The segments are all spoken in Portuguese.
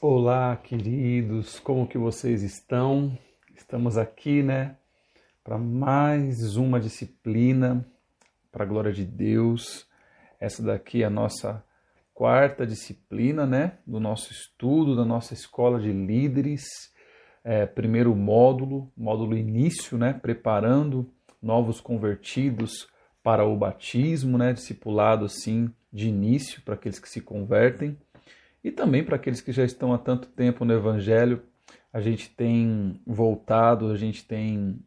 Olá, queridos, como que vocês estão? Estamos aqui, né, para mais uma disciplina para a glória de Deus. Essa daqui é a nossa quarta disciplina, né, do nosso estudo, da nossa escola de líderes. É, primeiro módulo, módulo início, né, preparando novos convertidos para o batismo, né, discipulado assim de início para aqueles que se convertem. E também para aqueles que já estão há tanto tempo no Evangelho, a gente tem voltado, a gente tem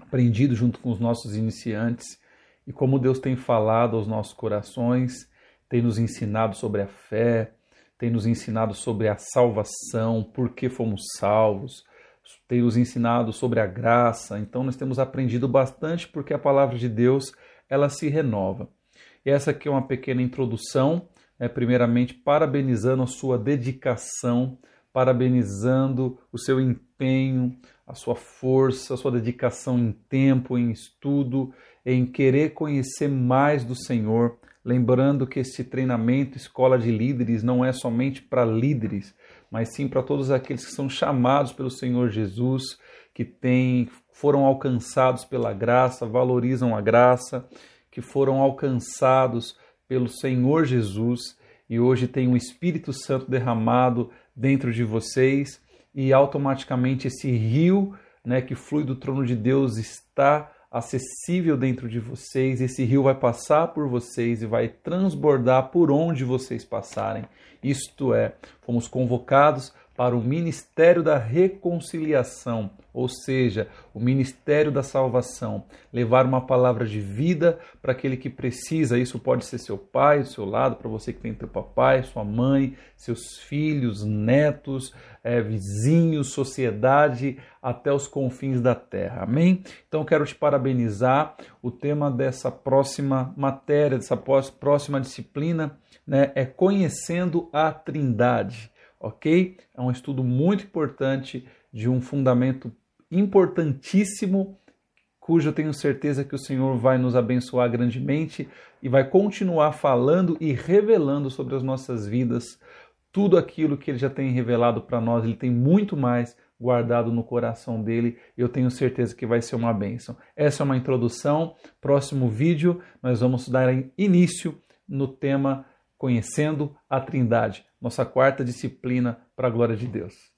aprendido junto com os nossos iniciantes e como Deus tem falado aos nossos corações, tem nos ensinado sobre a fé, tem nos ensinado sobre a salvação, por que fomos salvos, tem nos ensinado sobre a graça. Então nós temos aprendido bastante porque a palavra de Deus, ela se renova. E essa aqui é uma pequena introdução é, primeiramente parabenizando a sua dedicação, parabenizando o seu empenho, a sua força, a sua dedicação em tempo, em estudo, em querer conhecer mais do Senhor. Lembrando que este treinamento, escola de líderes, não é somente para líderes, mas sim para todos aqueles que são chamados pelo Senhor Jesus, que têm, foram alcançados pela graça, valorizam a graça, que foram alcançados pelo Senhor Jesus e hoje tem um Espírito Santo derramado dentro de vocês e automaticamente esse rio né, que flui do trono de Deus está acessível dentro de vocês. Esse rio vai passar por vocês e vai transbordar por onde vocês passarem. Isto é, fomos convocados para o ministério da reconciliação, ou seja, o ministério da salvação, levar uma palavra de vida para aquele que precisa. Isso pode ser seu pai, seu lado, para você que tem teu papai, sua mãe, seus filhos, netos, é, vizinhos, sociedade, até os confins da terra. Amém? Então quero te parabenizar. O tema dessa próxima matéria, dessa próxima disciplina, né, é conhecendo a Trindade ok? É um estudo muito importante de um fundamento importantíssimo, cujo eu tenho certeza que o Senhor vai nos abençoar grandemente e vai continuar falando e revelando sobre as nossas vidas tudo aquilo que ele já tem revelado para nós. Ele tem muito mais guardado no coração dele. Eu tenho certeza que vai ser uma bênção. Essa é uma introdução. Próximo vídeo, nós vamos dar início no tema Conhecendo a Trindade nossa quarta disciplina para a glória de Deus.